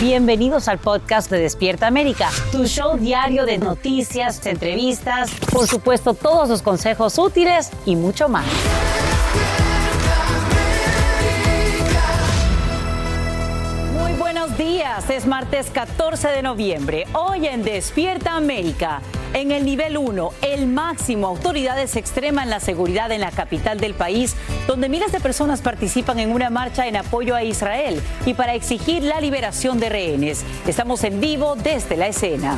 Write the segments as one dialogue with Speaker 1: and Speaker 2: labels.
Speaker 1: Bienvenidos al podcast de Despierta América, tu show diario de noticias, entrevistas, por supuesto todos los consejos útiles y mucho más. Muy buenos días, es martes 14 de noviembre, hoy en Despierta América. En el nivel 1, el máximo, autoridades extreman la seguridad en la capital del país, donde miles de personas participan en una marcha en apoyo a Israel y para exigir la liberación de rehenes. Estamos en vivo desde la escena.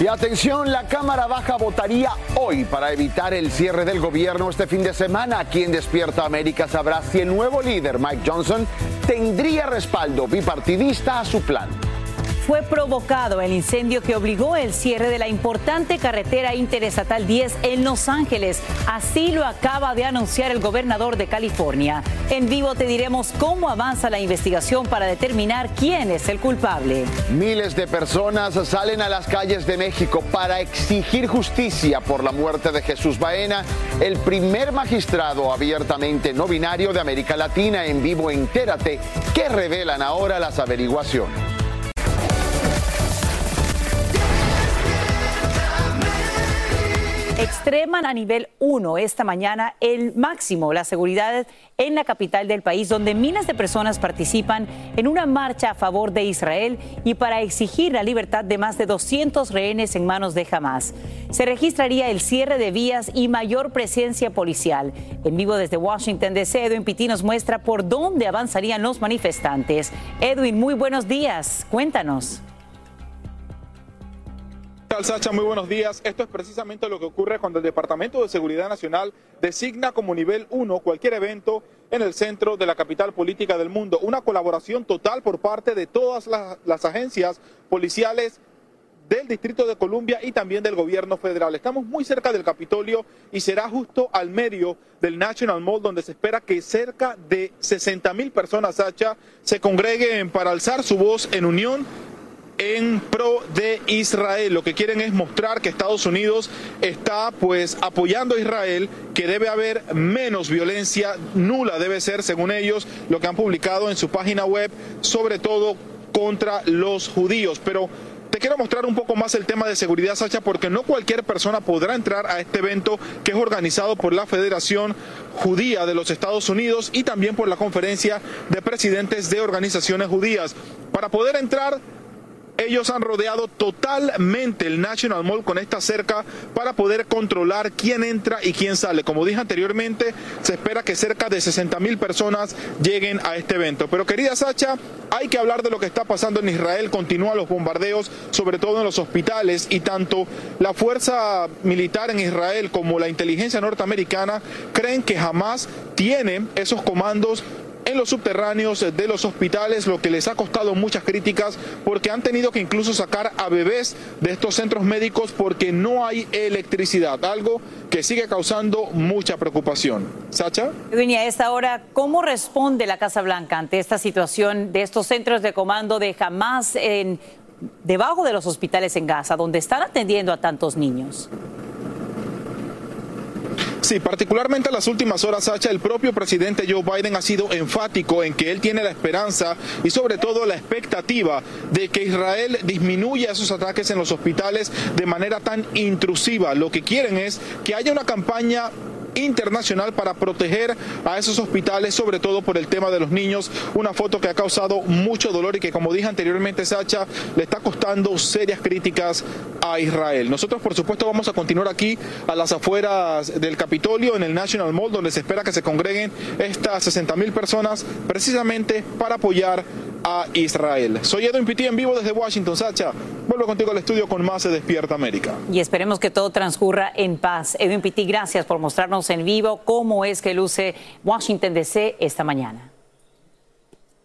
Speaker 2: Y atención, la Cámara Baja votaría hoy para evitar el cierre del gobierno este fin de semana. Quien Despierta América sabrá si el nuevo líder, Mike Johnson, tendría respaldo bipartidista a su plan
Speaker 1: fue provocado el incendio que obligó el cierre de la importante carretera interestatal 10 en Los Ángeles. Así lo acaba de anunciar el gobernador de California. En vivo te diremos cómo avanza la investigación para determinar quién es el culpable.
Speaker 2: Miles de personas salen a las calles de México para exigir justicia por la muerte de Jesús Baena, el primer magistrado abiertamente no binario de América Latina. En vivo, entérate que revelan ahora las averiguaciones.
Speaker 1: Extreman a nivel 1 esta mañana el máximo la seguridad en la capital del país, donde miles de personas participan en una marcha a favor de Israel y para exigir la libertad de más de 200 rehenes en manos de Hamas. Se registraría el cierre de vías y mayor presencia policial. En vivo desde Washington DC, Edwin Pitti nos muestra por dónde avanzarían los manifestantes. Edwin, muy buenos días. Cuéntanos
Speaker 3: tal, Sacha? Muy buenos días. Esto es precisamente lo que ocurre cuando el Departamento de Seguridad Nacional designa como nivel 1 cualquier evento en el centro de la capital política del mundo. Una colaboración total por parte de todas las, agencias policiales del Distrito de Columbia y también del gobierno federal. Estamos muy cerca del Capitolio y será justo al medio del National Mall donde se espera que cerca de 60 mil personas, Sacha, se congreguen para alzar su voz en unión en pro de Israel. Lo que quieren es mostrar que Estados Unidos está pues apoyando a Israel, que debe haber menos violencia, nula debe ser según ellos lo que han publicado en su página web, sobre todo contra los judíos. Pero te quiero mostrar un poco más el tema de seguridad, Sacha, porque no cualquier persona podrá entrar a este evento que es organizado por la Federación Judía de los Estados Unidos y también por la Conferencia de Presidentes de Organizaciones Judías. Para poder entrar ellos han rodeado totalmente el National Mall con esta cerca para poder controlar quién entra y quién sale. Como dije anteriormente, se espera que cerca de 60 mil personas lleguen a este evento. Pero querida Sacha, hay que hablar de lo que está pasando en Israel. Continúan los bombardeos, sobre todo en los hospitales, y tanto la fuerza militar en Israel como la inteligencia norteamericana creen que jamás tiene esos comandos en los subterráneos de los hospitales, lo que les ha costado muchas críticas porque han tenido que incluso sacar a bebés de estos centros médicos porque no hay electricidad, algo que sigue causando mucha preocupación. Sacha.
Speaker 1: Edwin, a esta hora, ¿cómo responde la Casa Blanca ante esta situación de estos centros de comando de Hamas en, debajo de los hospitales en Gaza, donde están atendiendo a tantos niños?
Speaker 3: Sí, particularmente en las últimas horas, Sacha, el propio presidente Joe Biden ha sido enfático en que él tiene la esperanza y sobre todo la expectativa de que Israel disminuya esos ataques en los hospitales de manera tan intrusiva. Lo que quieren es que haya una campaña internacional para proteger a esos hospitales, sobre todo por el tema de los niños. Una foto que ha causado mucho dolor y que, como dije anteriormente, Sacha, le está costando serias críticas a Israel. Nosotros, por supuesto, vamos a continuar aquí a las afueras del Capitolio, en el National Mall, donde se espera que se congreguen estas 60 mil personas, precisamente para apoyar a Israel. Soy Edwin Pitti en vivo desde Washington, Sacha. Vuelvo contigo al estudio con más de Despierta América.
Speaker 1: Y esperemos que todo transcurra en paz. Edwin Pitti, gracias por mostrarnos en vivo cómo es que luce Washington DC esta mañana.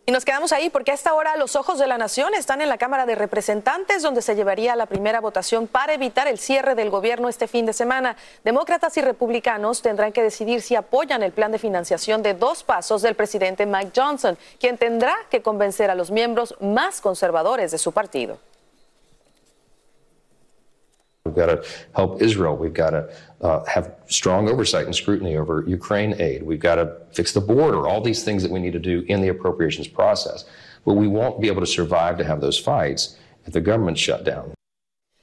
Speaker 4: Y nos quedamos ahí porque a esta hora los ojos de la nación están en la Cámara de Representantes, donde se llevaría la primera votación para evitar el cierre del gobierno este fin de semana. Demócratas y republicanos tendrán que decidir si apoyan el plan de financiación de dos pasos del presidente Mike Johnson, quien tendrá que convencer a los miembros más conservadores de su partido.
Speaker 5: We've got to help Israel. We've got to uh, have strong oversight and scrutiny over Ukraine aid. We've got to fix the border, all these things that we need to do in the appropriations process. But we won't be able to survive to have those fights if the government's shut down.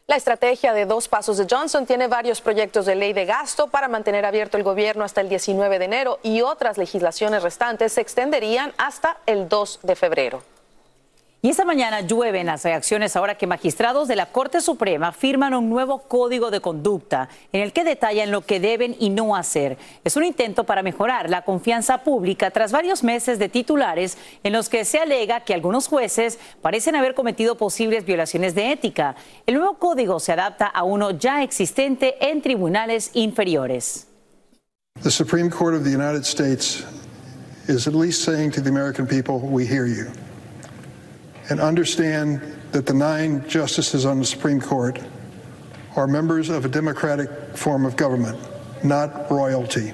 Speaker 4: La estrategia de dos pasos de Johnson tiene varios proyectos de ley de gasto para mantener abierto el gobierno hasta el 19 de enero y otras legislaciones restantes se extenderían hasta el 2 de febrero.
Speaker 1: Y esta mañana llueven las reacciones ahora que magistrados de la Corte Suprema firman un nuevo código de conducta en el que detallan lo que deben y no hacer. Es un intento para mejorar la confianza pública tras varios meses de titulares en los que se alega que algunos jueces parecen haber cometido posibles violaciones de ética. El nuevo código se adapta a uno ya existente en tribunales inferiores.
Speaker 6: The Supreme Court of the United States is at least saying to the American people, we hear. And understand that the nine justices on the Supreme Court are members of a democratic form of government, not royalty.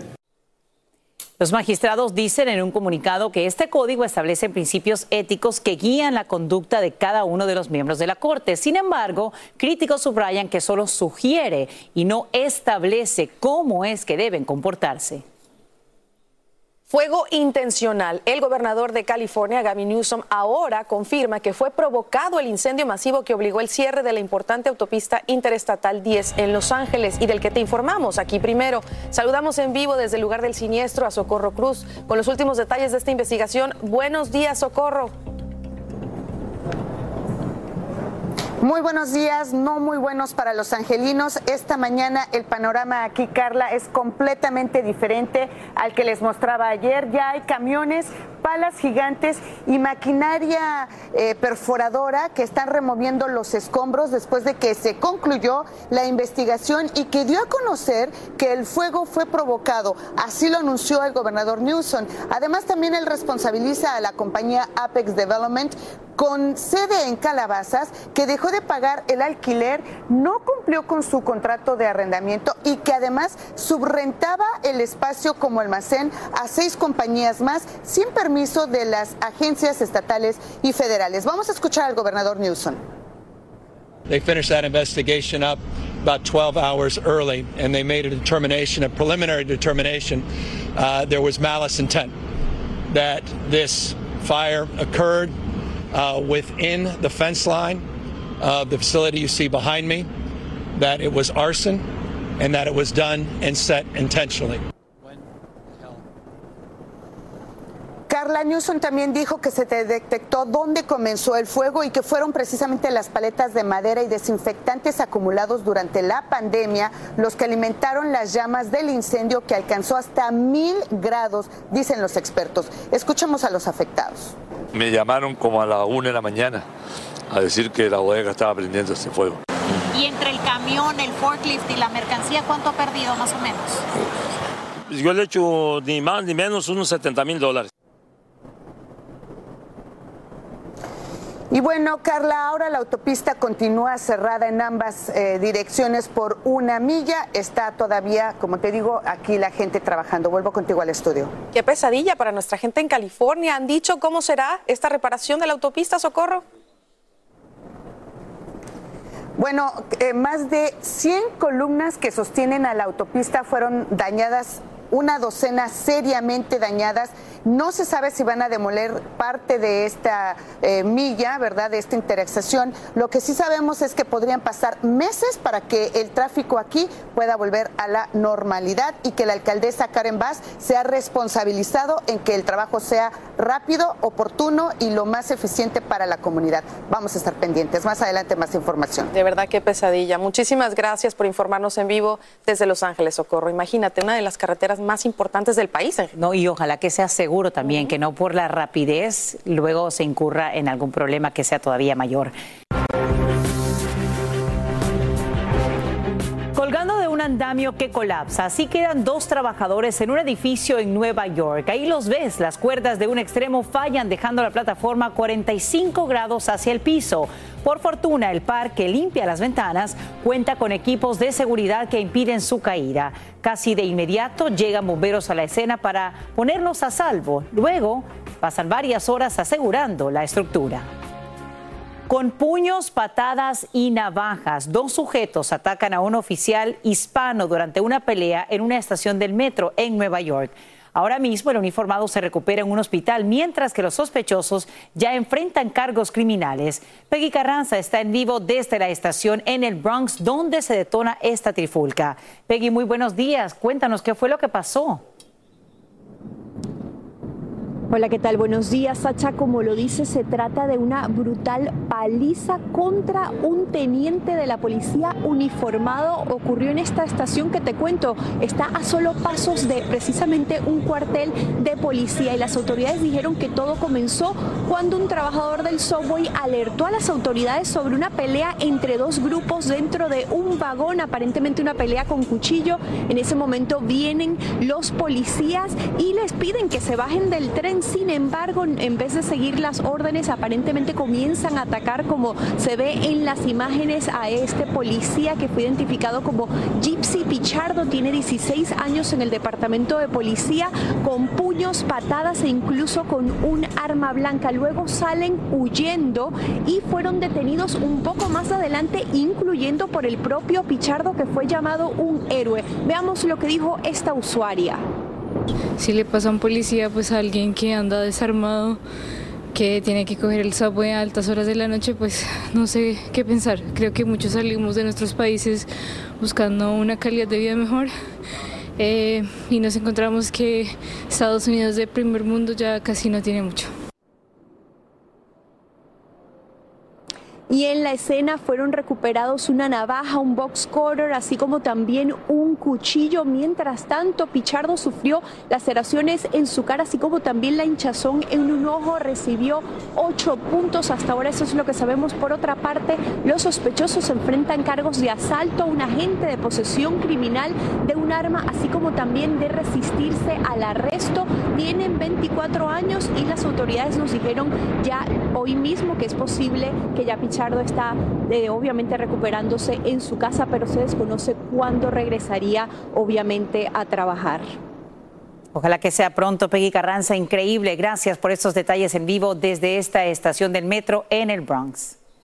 Speaker 1: Los magistrados dicen en un comunicado que este código establece principios éticos que guían la conducta de cada uno de los miembros de la Corte. Sin embargo, críticos subrayan que solo sugiere y no establece cómo es que deben comportarse.
Speaker 4: Fuego intencional. El gobernador de California, Gavin Newsom, ahora confirma que fue provocado el incendio masivo que obligó el cierre de la importante autopista interestatal 10 en Los Ángeles y del que te informamos aquí primero. Saludamos en vivo desde el lugar del siniestro a Socorro Cruz con los últimos detalles de esta investigación. Buenos días, Socorro.
Speaker 7: Muy buenos días, no muy buenos para los angelinos. Esta mañana el panorama aquí, Carla, es completamente diferente al que les mostraba ayer. Ya hay camiones, palas gigantes y maquinaria eh, perforadora que están removiendo los escombros después de que se concluyó la investigación y que dio a conocer que el fuego fue provocado. Así lo anunció el gobernador Newsom. Además, también él responsabiliza a la compañía Apex Development con sede en Calabazas que dejó de pagar el alquiler, no cumplió con su contrato de arrendamiento y que además subrentaba el espacio como almacén a seis compañías más sin permiso de las agencias estatales y federales. Vamos a escuchar al gobernador Newsom.
Speaker 8: They finished that investigation up about 12 hours early, and they made a determination, a preliminary determination. Uh, there was malice intent that this fire occurred uh, within the fence line of the facility you see behind me, that it was arson, and that it was done and set intentionally.
Speaker 7: Carla Newsom también dijo que se detectó dónde comenzó el fuego y que fueron precisamente las paletas de madera y desinfectantes acumulados durante la pandemia los que alimentaron las llamas del incendio que alcanzó hasta mil grados, dicen los expertos. Escuchemos a los afectados.
Speaker 9: Me llamaron como a la una de la mañana a decir que la bodega estaba prendiendo este fuego.
Speaker 10: Y entre el camión, el forklift y la mercancía, ¿cuánto ha perdido más o menos?
Speaker 9: Yo le he hecho ni más ni menos unos 70 mil dólares.
Speaker 7: Y bueno, Carla, ahora la autopista continúa cerrada en ambas eh, direcciones por una milla. Está todavía, como te digo, aquí la gente trabajando. Vuelvo contigo al estudio.
Speaker 4: Qué pesadilla para nuestra gente en California. ¿Han dicho cómo será esta reparación de la autopista, Socorro?
Speaker 7: Bueno, eh, más de 100 columnas que sostienen a la autopista fueron dañadas una docena seriamente dañadas. No se sabe si van a demoler parte de esta eh, milla, ¿verdad? De esta intersección. Lo que sí sabemos es que podrían pasar meses para que el tráfico aquí pueda volver a la normalidad y que la alcaldesa Karen Bass sea responsabilizado en que el trabajo sea rápido, oportuno y lo más eficiente para la comunidad. Vamos a estar pendientes. Más adelante más información.
Speaker 4: De verdad qué pesadilla. Muchísimas gracias por informarnos en vivo desde Los Ángeles, Socorro. Imagínate, una de las carreteras más importantes del país.
Speaker 1: No, y ojalá que sea seguro también, que no por la rapidez luego se incurra en algún problema que sea todavía mayor. Andamio que colapsa, así quedan dos trabajadores en un edificio en Nueva York. Ahí los ves, las cuerdas de un extremo fallan dejando la plataforma 45 grados hacia el piso. Por fortuna, el par que limpia las ventanas cuenta con equipos de seguridad que impiden su caída. Casi de inmediato llegan bomberos a la escena para ponernos a salvo. Luego pasan varias horas asegurando la estructura. Con puños, patadas y navajas, dos sujetos atacan a un oficial hispano durante una pelea en una estación del metro en Nueva York. Ahora mismo el uniformado se recupera en un hospital, mientras que los sospechosos ya enfrentan cargos criminales. Peggy Carranza está en vivo desde la estación en el Bronx, donde se detona esta trifulca. Peggy, muy buenos días. Cuéntanos qué fue lo que pasó.
Speaker 11: Hola, ¿qué tal? Buenos días, Sacha. Como lo dice, se trata de una brutal paliza contra un teniente de la policía uniformado. Ocurrió en esta estación que te cuento. Está a solo pasos de precisamente un cuartel de policía y las autoridades dijeron que todo comenzó cuando un trabajador del subway alertó a las autoridades sobre una pelea entre dos grupos dentro de un vagón, aparentemente una pelea con cuchillo. En ese momento vienen los policías y les piden que se bajen del tren sin embargo, en vez de seguir las órdenes, aparentemente comienzan a atacar, como se ve en las imágenes, a este policía que fue identificado como Gypsy Pichardo. Tiene 16 años en el departamento de policía, con puños, patadas e incluso con un arma blanca. Luego salen huyendo y fueron detenidos un poco más adelante, incluyendo por el propio Pichardo, que fue llamado un héroe. Veamos lo que dijo esta usuaria
Speaker 12: si le pasa a un policía, pues a alguien que anda desarmado, que tiene que coger el subway a altas horas de la noche, pues no sé qué pensar. Creo que muchos salimos de nuestros países buscando una calidad de vida mejor. Eh, y nos encontramos que Estados Unidos de primer mundo ya casi no tiene mucho.
Speaker 11: Y en la escena fueron recuperados una navaja, un box cutter, así como también un cuchillo. Mientras tanto, Pichardo sufrió laceraciones en su cara, así como también la hinchazón en un ojo. Recibió ocho puntos. Hasta ahora eso es lo que sabemos. Por otra parte, los sospechosos enfrentan cargos de asalto a un agente de posesión criminal de un arma, así como también de resistirse al arresto. Tienen 24 años y las autoridades nos dijeron ya hoy mismo que es posible que ya Pichardo está eh, obviamente recuperándose en su casa, pero se desconoce cuándo regresaría obviamente a trabajar.
Speaker 1: Ojalá que sea pronto, Peggy Carranza. Increíble. Gracias por estos detalles en vivo desde esta estación del metro en el Bronx.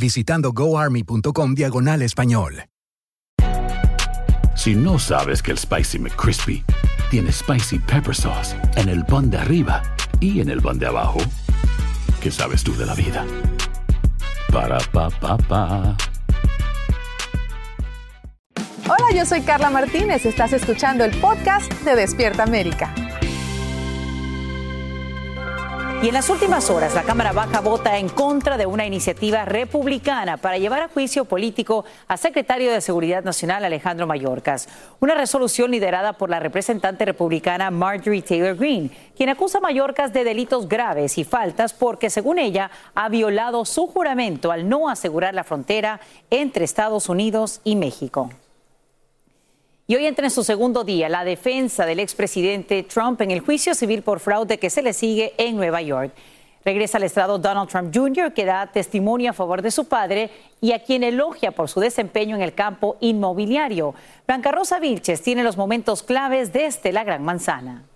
Speaker 13: visitando goarmy.com diagonal español.
Speaker 14: Si no sabes que el Spicy McCrispy tiene Spicy Pepper Sauce en el pan de arriba y en el pan de abajo, ¿qué sabes tú de la vida? Para, pa, pa, pa.
Speaker 4: Hola, yo soy Carla Martínez. Estás escuchando el podcast de Despierta América.
Speaker 1: Y en las últimas horas, la Cámara Baja vota en contra de una iniciativa republicana para llevar a juicio político a secretario de Seguridad Nacional Alejandro Mayorkas. Una resolución liderada por la representante republicana Marjorie Taylor Greene, quien acusa a Mayorkas de delitos graves y faltas porque, según ella, ha violado su juramento al no asegurar la frontera entre Estados Unidos y México. Y hoy entra en su segundo día la defensa del expresidente Trump en el juicio civil por fraude que se le sigue en Nueva York. Regresa al estrado Donald Trump Jr., que da testimonio a favor de su padre y a quien elogia por su desempeño en el campo inmobiliario. Blanca Rosa Vilches tiene los momentos claves desde la Gran Manzana.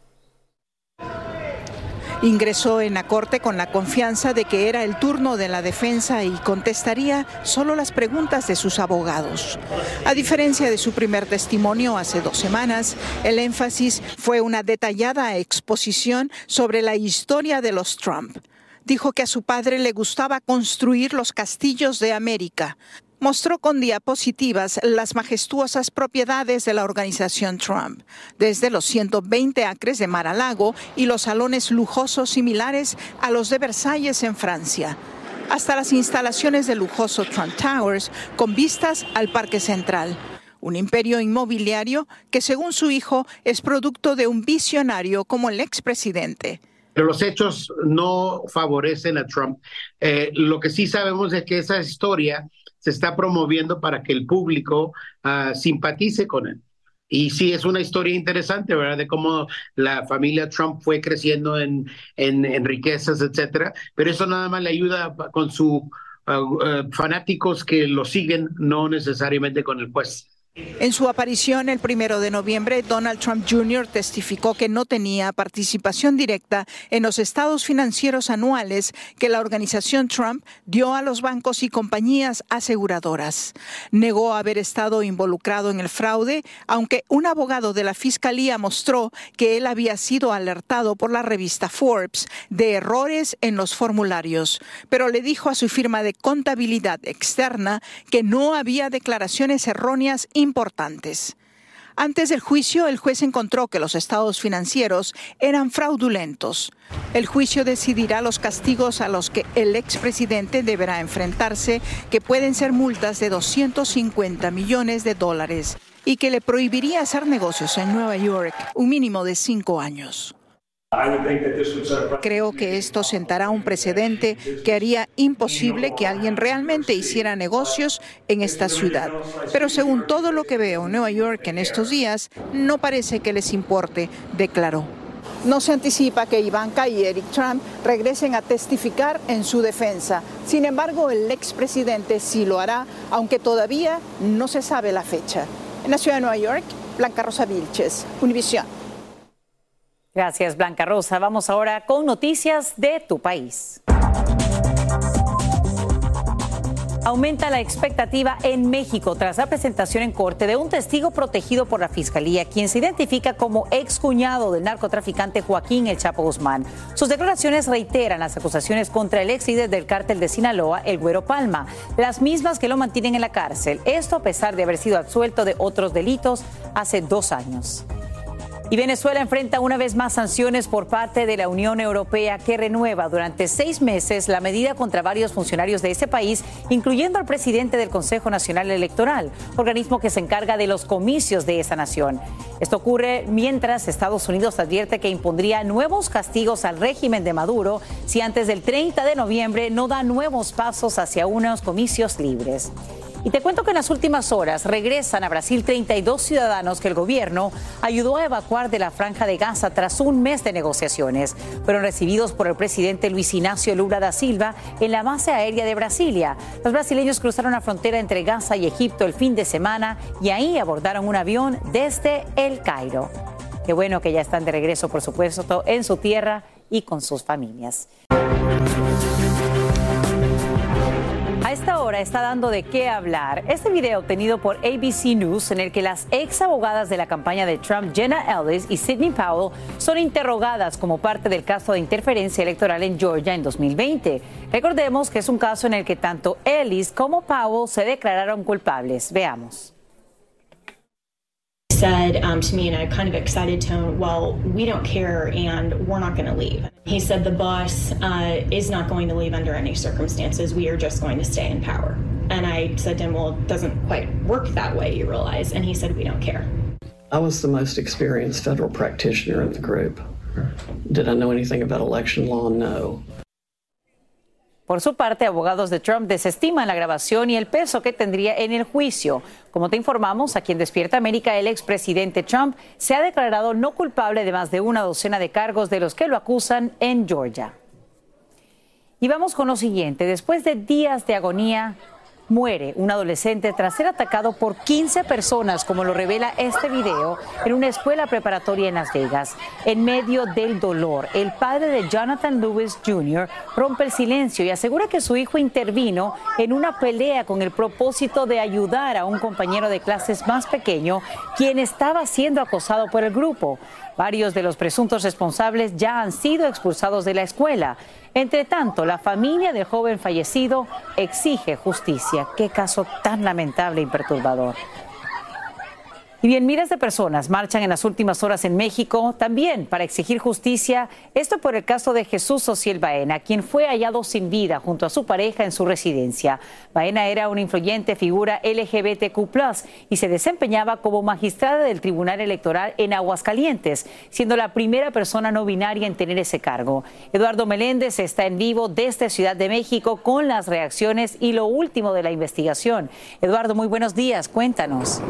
Speaker 15: Ingresó en la corte con la confianza de que era el turno de la defensa y contestaría solo las preguntas de sus abogados. A diferencia de su primer testimonio hace dos semanas, el énfasis fue una detallada exposición sobre la historia de los Trump dijo que a su padre le gustaba construir los castillos de América, mostró con diapositivas las majestuosas propiedades de la organización Trump, desde los 120 acres de Mar-a-Lago y los salones lujosos similares a los de Versalles en Francia, hasta las instalaciones del lujoso Trump Towers con vistas al Parque Central un imperio inmobiliario que según su hijo es producto de un visionario como el expresidente.
Speaker 16: Pero los hechos no favorecen a Trump. Eh, lo que sí sabemos es que esa historia se está promoviendo para que el público uh, simpatice con él. Y sí, es una historia interesante, ¿verdad? De cómo la familia Trump fue creciendo en, en, riquezas, etcétera. Pero eso nada más le ayuda con sus uh, uh, fanáticos que lo siguen, no necesariamente con el juez.
Speaker 15: En su aparición el primero de noviembre, Donald Trump Jr. testificó que no tenía participación directa en los estados financieros anuales que la organización Trump dio a los bancos y compañías aseguradoras. Negó haber estado involucrado en el fraude, aunque un abogado de la fiscalía mostró que él había sido alertado por la revista Forbes de errores en los formularios, pero le dijo a su firma de contabilidad externa que no había declaraciones erróneas importantes. Antes del juicio, el juez encontró que los estados financieros eran fraudulentos. El juicio decidirá los castigos a los que el expresidente deberá enfrentarse, que pueden ser multas de 250 millones de dólares y que le prohibiría hacer negocios en Nueva York un mínimo de cinco años. Creo que esto sentará un precedente que haría imposible que alguien realmente hiciera negocios en esta ciudad. Pero según todo lo que veo Nueva York en estos días, no parece que les importe, declaró. No se anticipa que Ivanka y Eric Trump regresen a testificar en su defensa. Sin embargo, el expresidente sí lo hará, aunque todavía no se sabe la fecha. En la ciudad de Nueva York, Blanca Rosa Vilches, Univisión.
Speaker 1: Gracias, Blanca Rosa. Vamos ahora con noticias de tu país. Aumenta la expectativa en México tras la presentación en corte de un testigo protegido por la Fiscalía, quien se identifica como excuñado del narcotraficante Joaquín El Chapo Guzmán. Sus declaraciones reiteran las acusaciones contra el ex líder del cártel de Sinaloa, el Güero Palma, las mismas que lo mantienen en la cárcel. Esto a pesar de haber sido absuelto de otros delitos hace dos años. Y Venezuela enfrenta una vez más sanciones por parte de la Unión Europea que renueva durante seis meses la medida contra varios funcionarios de ese país, incluyendo al presidente del Consejo Nacional Electoral, organismo que se encarga de los comicios de esa nación. Esto ocurre mientras Estados Unidos advierte que impondría nuevos castigos al régimen de Maduro si antes del 30 de noviembre no da nuevos pasos hacia unos comicios libres. Y te cuento que en las últimas horas regresan a Brasil 32 ciudadanos que el gobierno ayudó a evacuar de la franja de Gaza tras un mes de negociaciones. Fueron recibidos por el presidente Luis Ignacio Lula da Silva en la base aérea de Brasilia. Los brasileños cruzaron la frontera entre Gaza y Egipto el fin de semana y ahí abordaron un avión desde El Cairo. Qué bueno que ya están de regreso, por supuesto, en su tierra y con sus familias. Esta hora está dando de qué hablar este video obtenido por ABC News en el que las ex abogadas de la campaña de Trump, Jenna Ellis y Sidney Powell, son interrogadas como parte del caso de interferencia electoral en Georgia en 2020. Recordemos que es un caso en el que tanto Ellis como Powell se declararon culpables. Veamos.
Speaker 17: Said um, to me in a kind of excited tone, Well, we don't care and we're not going to leave. He said the boss uh, is not going to leave under any circumstances. We are just going to stay in power. And I said to him, Well, it doesn't quite work that way, you realize. And he said, We don't care.
Speaker 18: I was the most experienced federal practitioner in the group. Did I know anything about election law? No.
Speaker 1: Por su parte, abogados de Trump desestiman la grabación y el peso que tendría en el juicio. Como te informamos, aquí en Despierta América, el expresidente Trump se ha declarado no culpable de más de una docena de cargos de los que lo acusan en Georgia. Y vamos con lo siguiente. Después de días de agonía, Muere un adolescente tras ser atacado por 15 personas, como lo revela este video, en una escuela preparatoria en Las Vegas. En medio del dolor, el padre de Jonathan Lewis Jr. rompe el silencio y asegura que su hijo intervino en una pelea con el propósito de ayudar a un compañero de clases más pequeño, quien estaba siendo acosado por el grupo. Varios de los presuntos responsables ya han sido expulsados de la escuela. Entre tanto, la familia del joven fallecido exige justicia. Qué caso tan lamentable y perturbador. Y bien, miles de personas marchan en las últimas horas en México también para exigir justicia. Esto por el caso de Jesús Ociel Baena, quien fue hallado sin vida junto a su pareja en su residencia. Baena era una influyente figura LGBTQ y se desempeñaba como magistrada del Tribunal Electoral en Aguascalientes, siendo la primera persona no binaria en tener ese cargo. Eduardo Meléndez está en vivo desde Ciudad de México con las reacciones y lo último de la investigación. Eduardo, muy buenos días. Cuéntanos.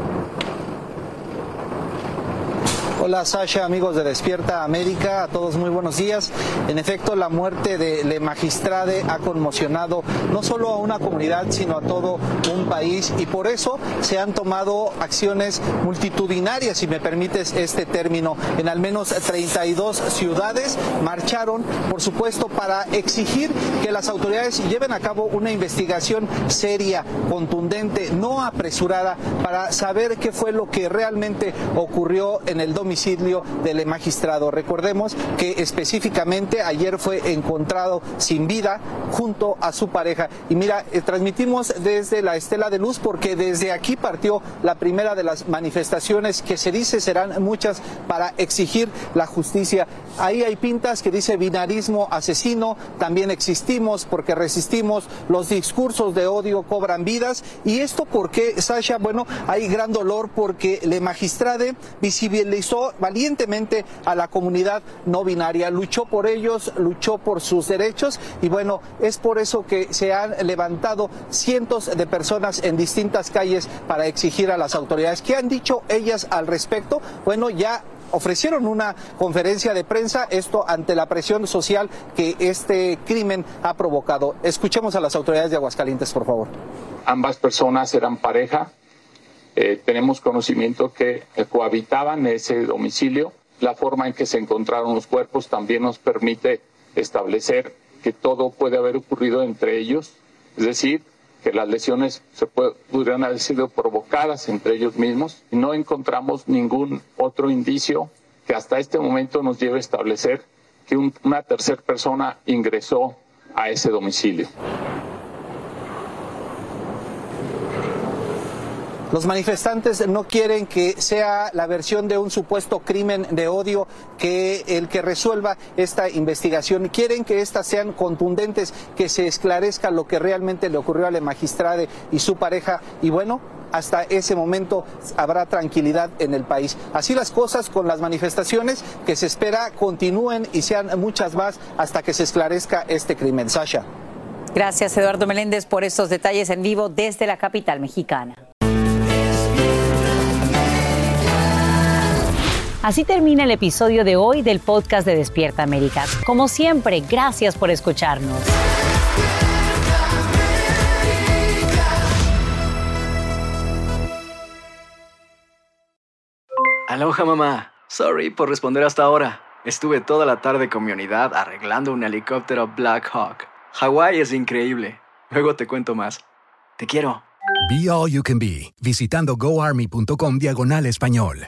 Speaker 19: Hola Sasha, amigos de Despierta América, a todos muy buenos días. En efecto, la muerte de Le Magistrade ha conmocionado no solo a una comunidad, sino a todo un país y por eso se han tomado acciones multitudinarias, si me permites este término. En al menos 32 ciudades marcharon, por supuesto, para exigir que las autoridades lleven a cabo una investigación seria, contundente, no apresurada, para saber qué fue lo que realmente ocurrió en el domicilio del magistrado. Recordemos que específicamente ayer fue encontrado sin vida junto a su pareja. Y mira, eh, transmitimos desde la Estela de Luz porque desde aquí partió la primera de las manifestaciones que se dice serán muchas para exigir la justicia. Ahí hay pintas que dice binarismo asesino, también existimos porque resistimos, los discursos de odio cobran vidas. ¿Y esto porque, Sasha? Bueno, hay gran dolor porque le magistrade visibilizó valientemente a la comunidad no binaria, luchó por ellos, luchó por sus derechos y bueno, es por eso que se han levantado cientos de personas en distintas calles para exigir a las autoridades. ¿Qué han dicho ellas al respecto? Bueno, ya ofrecieron una conferencia de prensa, esto ante la presión social que este crimen ha provocado. Escuchemos a las autoridades de Aguascalientes, por favor.
Speaker 20: Ambas personas eran pareja, eh, tenemos conocimiento que cohabitaban ese domicilio. La forma en que se encontraron los cuerpos también nos permite establecer que todo puede haber ocurrido entre ellos, es decir, que las lesiones se pudieran haber sido provocadas entre ellos mismos. Y no encontramos ningún otro indicio que hasta este momento nos lleve a establecer que una tercera persona ingresó a ese domicilio.
Speaker 19: Los manifestantes no quieren que sea la versión de un supuesto crimen de odio que el que resuelva esta investigación. Quieren que éstas sean contundentes, que se esclarezca lo que realmente le ocurrió a la magistrada y su pareja. Y bueno, hasta ese momento habrá tranquilidad en el país. Así las cosas con las manifestaciones que se espera continúen y sean muchas más hasta que se esclarezca este crimen. Sasha.
Speaker 1: Gracias, Eduardo Meléndez, por estos detalles en vivo desde la capital mexicana. Así termina el episodio de hoy del podcast de Despierta América. Como siempre, gracias por escucharnos.
Speaker 21: Aloha mamá. Sorry por responder hasta ahora. Estuve toda la tarde con mi unidad arreglando un helicóptero Black Hawk. Hawái es increíble. Luego te cuento más. Te quiero.
Speaker 13: Be All You Can Be, visitando goarmy.com diagonal español.